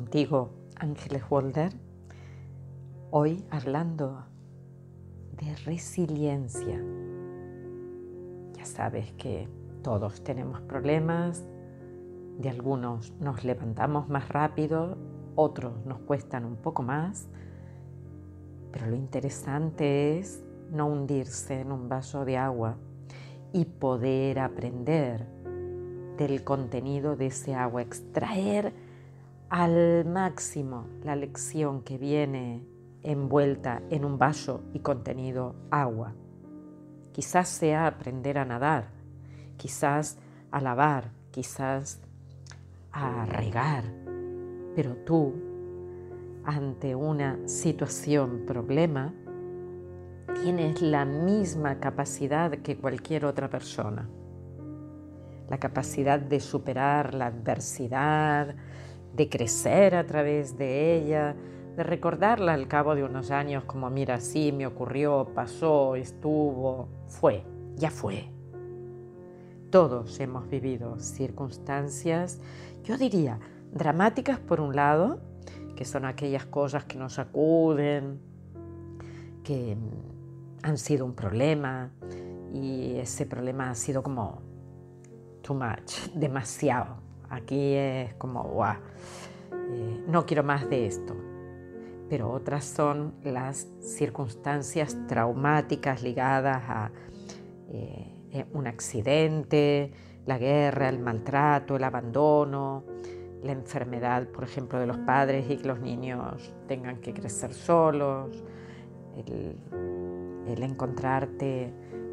Contigo, Ángeles Walder, hoy hablando de resiliencia. Ya sabes que todos tenemos problemas, de algunos nos levantamos más rápido, otros nos cuestan un poco más, pero lo interesante es no hundirse en un vaso de agua y poder aprender del contenido de ese agua, extraer al máximo la lección que viene envuelta en un vaso y contenido agua. Quizás sea aprender a nadar, quizás a lavar, quizás a regar, pero tú, ante una situación, problema, tienes la misma capacidad que cualquier otra persona. La capacidad de superar la adversidad, de crecer a través de ella, de recordarla al cabo de unos años como, mira, sí, me ocurrió, pasó, estuvo, fue, ya fue. Todos hemos vivido circunstancias, yo diría, dramáticas por un lado, que son aquellas cosas que nos sacuden, que han sido un problema y ese problema ha sido como too much, demasiado. Aquí es como, guau, eh, no quiero más de esto. Pero otras son las circunstancias traumáticas ligadas a eh, eh, un accidente, la guerra, el maltrato, el abandono, la enfermedad, por ejemplo, de los padres y que los niños tengan que crecer solos, el, el encontrarte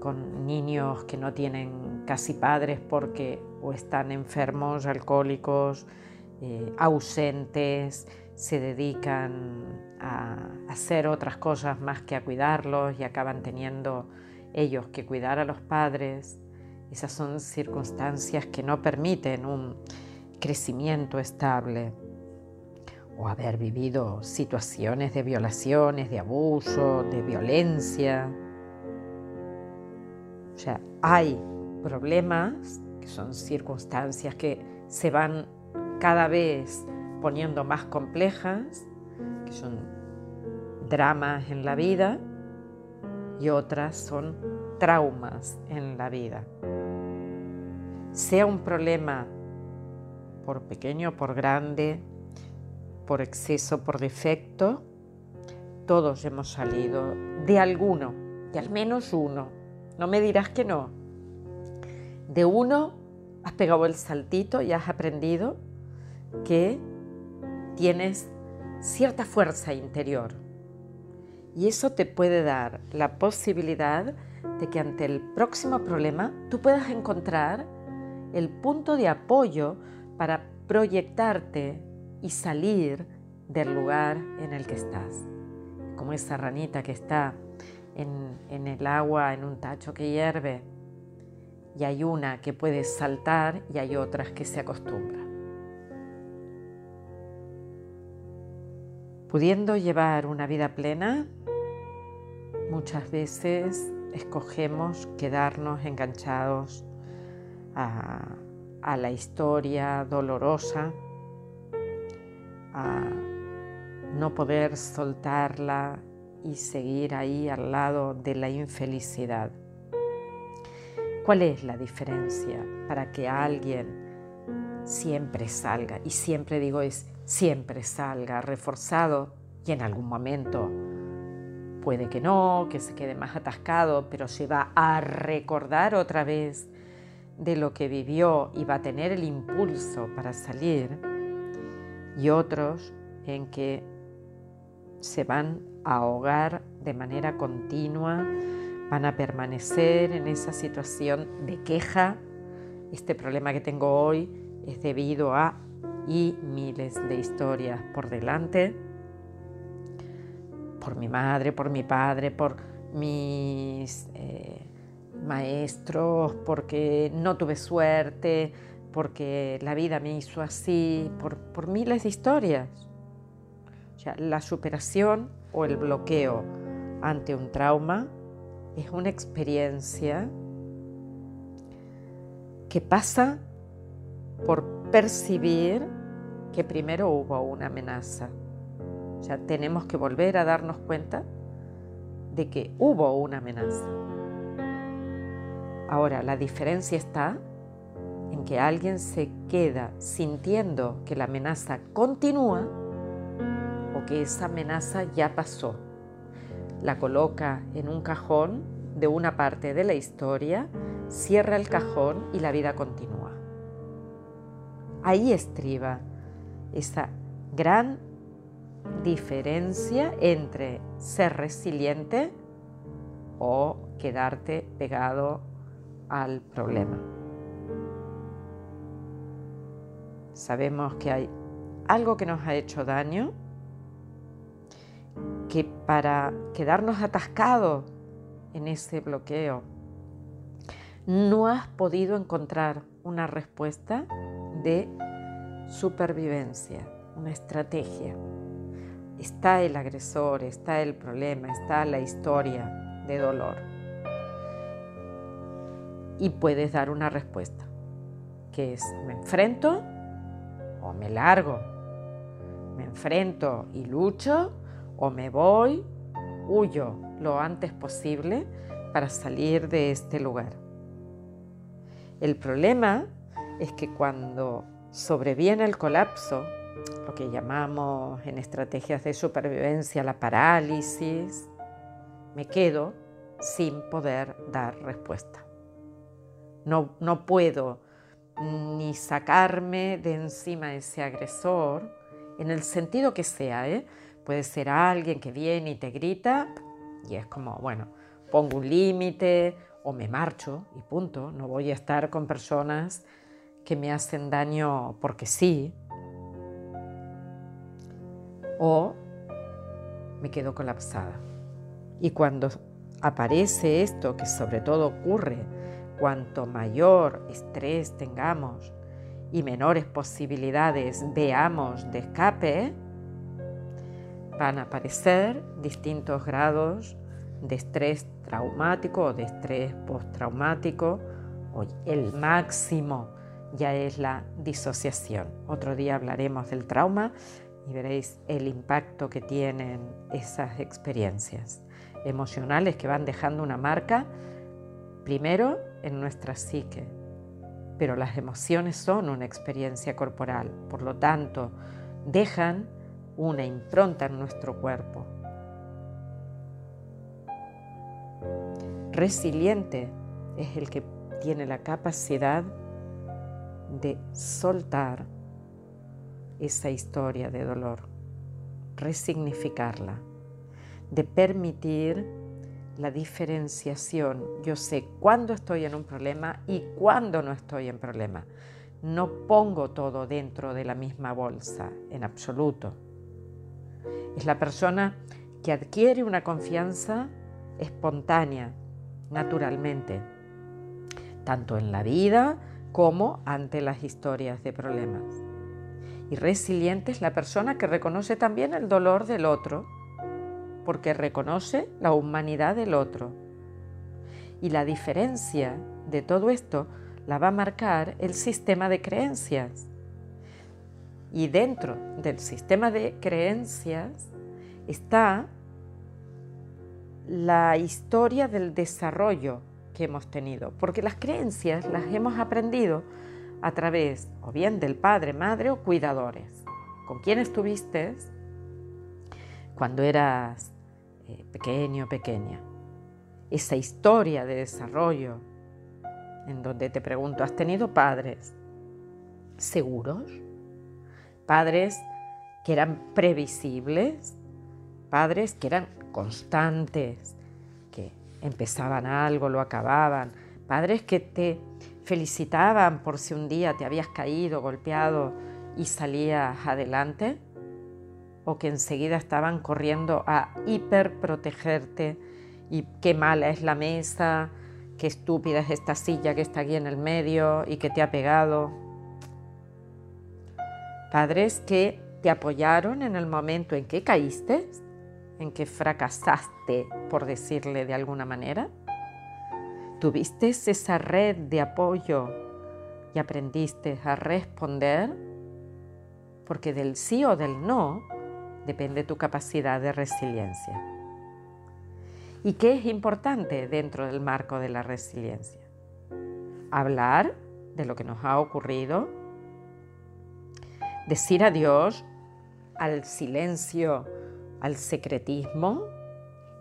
con niños que no tienen casi padres porque o están enfermos, alcohólicos, eh, ausentes, se dedican a hacer otras cosas más que a cuidarlos y acaban teniendo ellos que cuidar a los padres. Esas son circunstancias que no permiten un crecimiento estable o haber vivido situaciones de violaciones, de abuso, de violencia. O sea, hay problemas que son circunstancias que se van cada vez poniendo más complejas, que son dramas en la vida, y otras son traumas en la vida. Sea un problema por pequeño, por grande, por exceso, por defecto, todos hemos salido de alguno, de al menos uno. No me dirás que no. De uno has pegado el saltito y has aprendido que tienes cierta fuerza interior. Y eso te puede dar la posibilidad de que ante el próximo problema tú puedas encontrar el punto de apoyo para proyectarte y salir del lugar en el que estás. Como esa ranita que está en, el agua, en un tacho que hierve, y hay una que puede saltar y hay otras que se acostumbran. Pudiendo llevar una vida plena, muchas veces escogemos quedarnos enganchados a, a la historia dolorosa a no poder soltarla y seguir ahí al lado de la infelicidad. ¿Cuál es la diferencia para que alguien siempre salga, y siempre digo es siempre salga reforzado y en algún momento puede que no, que se quede más atascado, pero se va a recordar otra vez de lo que vivió y va a tener el impulso para salir? y otros en que se van a ahogar de manera continua, van a permanecer en esa situación de queja. Este problema que tengo hoy es debido a y miles de historias por delante, por mi madre, por mi padre, por mis eh, maestros, porque no tuve suerte, porque la vida me hizo así, por, miles de historias. O sea, la superación o el bloqueo ante un trauma es una experiencia que pasa por percibir que primero hubo una amenaza. O sea, tenemos que volver a darnos cuenta de que hubo una amenaza. Ahora, la diferencia está en que alguien se queda sintiendo que la amenaza continúa o que esa amenaza ya pasó. La coloca en un cajón de una parte de la historia, cierra el cajón y la vida continúa. Ahí estriba esa gran diferencia entre ser resiliente o quedarte pegado al problema. Sabemos que hay algo que nos ha hecho daño, que para quedarnos atascados en ese bloqueo no has podido encontrar una respuesta de supervivencia, una estrategia. Está el agresor, está el problema, está la historia de dolor. Y puedes dar una respuesta, que es me enfrento o me largo. Me enfrento y lucho o me voy, huyo lo antes posible para salir de este lugar. El problema es que cuando sobreviene el colapso, lo que llamamos en estrategias de supervivencia la parálisis, me quedo sin poder dar respuesta. No, no puedo ni sacarme de encima ese agresor, en el sentido que sea, ¿eh? Puede ser alguien que viene y te grita y es como, bueno, pongo un límite o me marcho y punto, no voy a estar con personas que me hacen daño porque sí, o me quedo colapsada. Y cuando aparece esto, que sobre todo ocurre cuanto mayor estrés tengamos y menores posibilidades veamos de escape, van a aparecer distintos grados de estrés traumático o de estrés postraumático. El máximo ya es la disociación. Otro día hablaremos del trauma y veréis el impacto que tienen esas experiencias emocionales que van dejando una marca primero en nuestra psique, pero las emociones son una experiencia corporal, por lo tanto, dejan una impronta en nuestro cuerpo. Resiliente es el que tiene la capacidad de soltar esa historia de dolor, resignificarla, de permitir la diferenciación. Yo sé cuándo estoy en un problema y cuándo no estoy en problema. No pongo todo dentro de la misma bolsa, en absoluto. Es la persona que adquiere una confianza espontánea, naturalmente, tanto en la vida como ante las historias de problemas. Y resiliente es la persona que reconoce también el dolor del otro porque reconoce la humanidad del otro. Y la diferencia de todo esto la va a marcar el sistema de creencias. Y dentro del sistema de creencias está la historia del desarrollo que hemos tenido, porque las creencias las hemos aprendido a través o bien del padre, madre o cuidadores. ¿Con quién estuviste cuando eras eh, pequeño, pequeña. Esa historia de desarrollo en donde te pregunto, ¿has tenido padres seguros? ¿Padres que eran previsibles? ¿Padres que eran constantes? ¿Que empezaban algo, lo acababan? ¿Padres que te felicitaban por si un día te habías caído, golpeado y salías adelante? o que enseguida estaban corriendo a hiperprotegerte y qué mala es la mesa, qué estúpida es esta silla que está aquí en el medio y que te ha pegado. Padres que te apoyaron en el momento en que caíste, en que fracasaste, por decirle de alguna manera. Tuviste esa red de apoyo y aprendiste a responder porque del sí o del no depende tu capacidad de resiliencia. ¿Y qué es importante dentro del marco de la resiliencia? Hablar de lo que nos ha ocurrido, decir adiós al silencio, al secretismo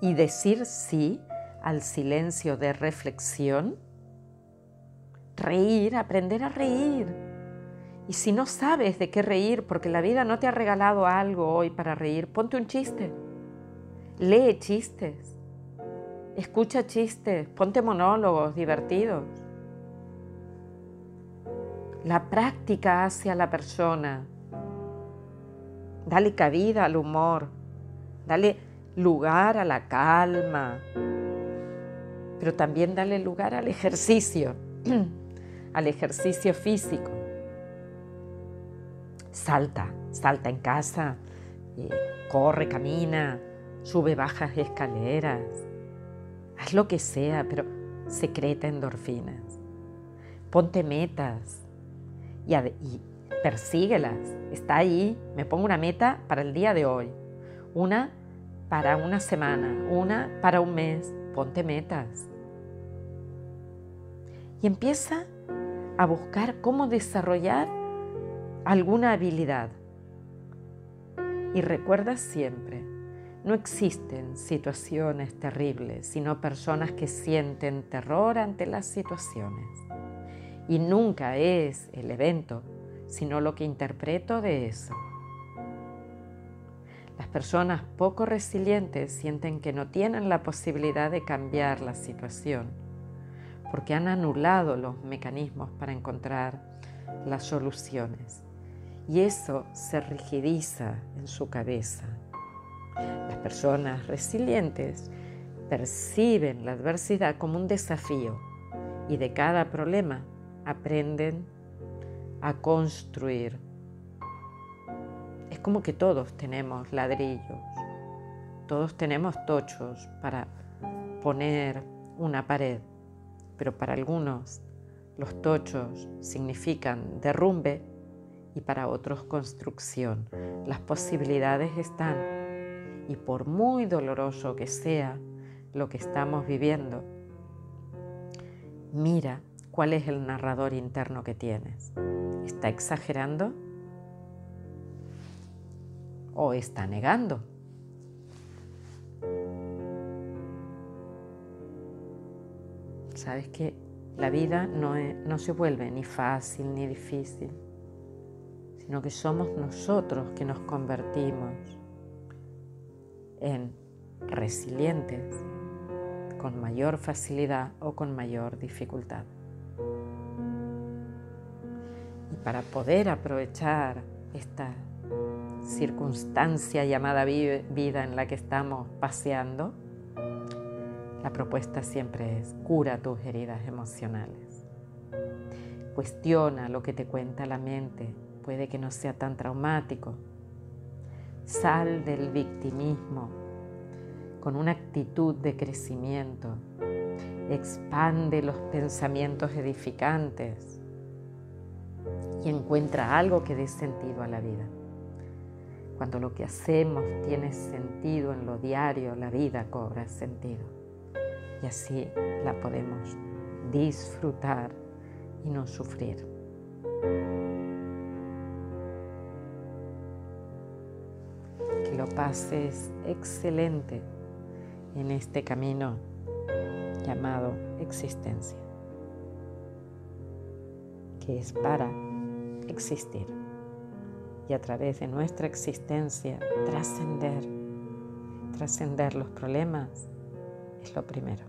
y decir sí al silencio de reflexión. Reír, aprender a reír. Y si no sabes de qué reír porque la vida no te ha regalado algo hoy para reír, ponte un chiste. Lee chistes. Escucha chistes. Ponte monólogos divertidos. La práctica hacia la persona. Dale cabida al humor. Dale lugar a la calma. Pero también dale lugar al ejercicio, al ejercicio físico. Salta, salta en casa, eh, corre, camina, sube, bajas escaleras. Haz lo que sea, pero secreta endorfinas. Ponte metas y, y persíguelas. Está ahí. Me pongo una meta para el día de hoy. Una para una semana. Una para un mes. Ponte metas. Y empieza a buscar cómo desarrollar alguna habilidad. Y recuerda siempre, no existen situaciones terribles, sino personas que sienten terror ante las situaciones. Y nunca es el evento sino lo que interpreto de eso. Las personas poco resilientes sienten que no tienen la posibilidad de cambiar la situación porque han anulado los mecanismos para encontrar las soluciones y eso se rigidiza en su cabeza. Las personas resilientes perciben la adversidad como un desafío y de cada problema aprenden a construir. Es como que todos tenemos ladrillos, todos tenemos tochos para poner una pared, pero para algunos los tochos significan derrumbe y para otros construcción. Las posibilidades están y por muy doloroso que sea lo que estamos viviendo, mira cuál es el narrador interno que tienes. ¿Está exagerando? ¿O está negando? Sabes que la vida no, se vuelve ni fácil ni difícil, sino que somos nosotros que nos convertimos en resilientes con mayor facilidad o con mayor dificultad para poder aprovechar esta circunstancia llamada vida en la que estamos paseando, la propuesta siempre es cura tus heridas emocionales. Cuestiona lo que te cuenta la mente, puede que no sea tan traumático. Sal del victimismo con una actitud de crecimiento. Expande los pensamientos edificantes y encuentra algo que dé sentido a la vida. Cuando lo que hacemos tiene sentido en lo diario, la vida cobra sentido. Y así la podemos disfrutar y no sufrir. Que lo pases excelente en este camino llamado existencia, que es para existir y a través de nuestra existencia trascender. Trascender los problemas es lo primero.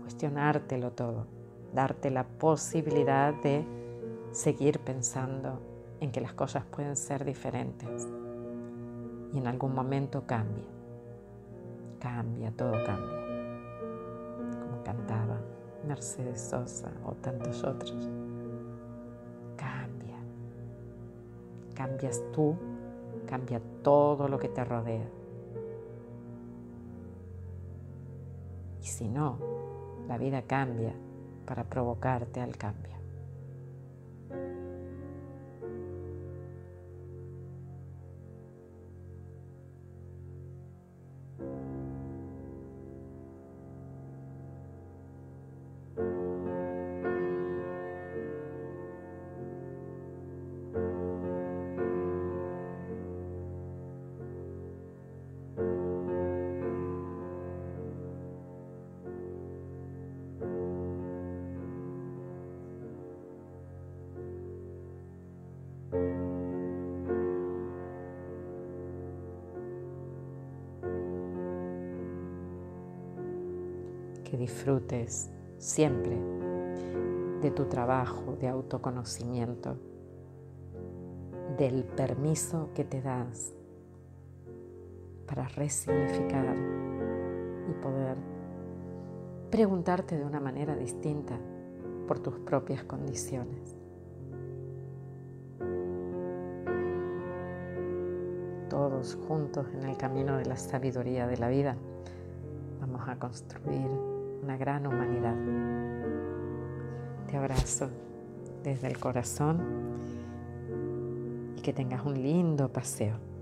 Cuestionártelo todo, darte la posibilidad de seguir pensando en que las cosas pueden ser diferentes y en algún momento cambia. Cambia, todo cambia. Cantaba Mercedes Sosa o tantos otros. cambias tú, cambia todo lo que te rodea. Y si no, la vida cambia para provocarte al cambio. Disfrutes siempre de tu trabajo de autoconocimiento, del permiso que te das para resignificar y poder preguntarte de una manera distinta por tus propias condiciones. Todos juntos en el camino de la sabiduría de la vida vamos a construir una gran humanidad. Te abrazo desde el corazón y que tengas un lindo paseo.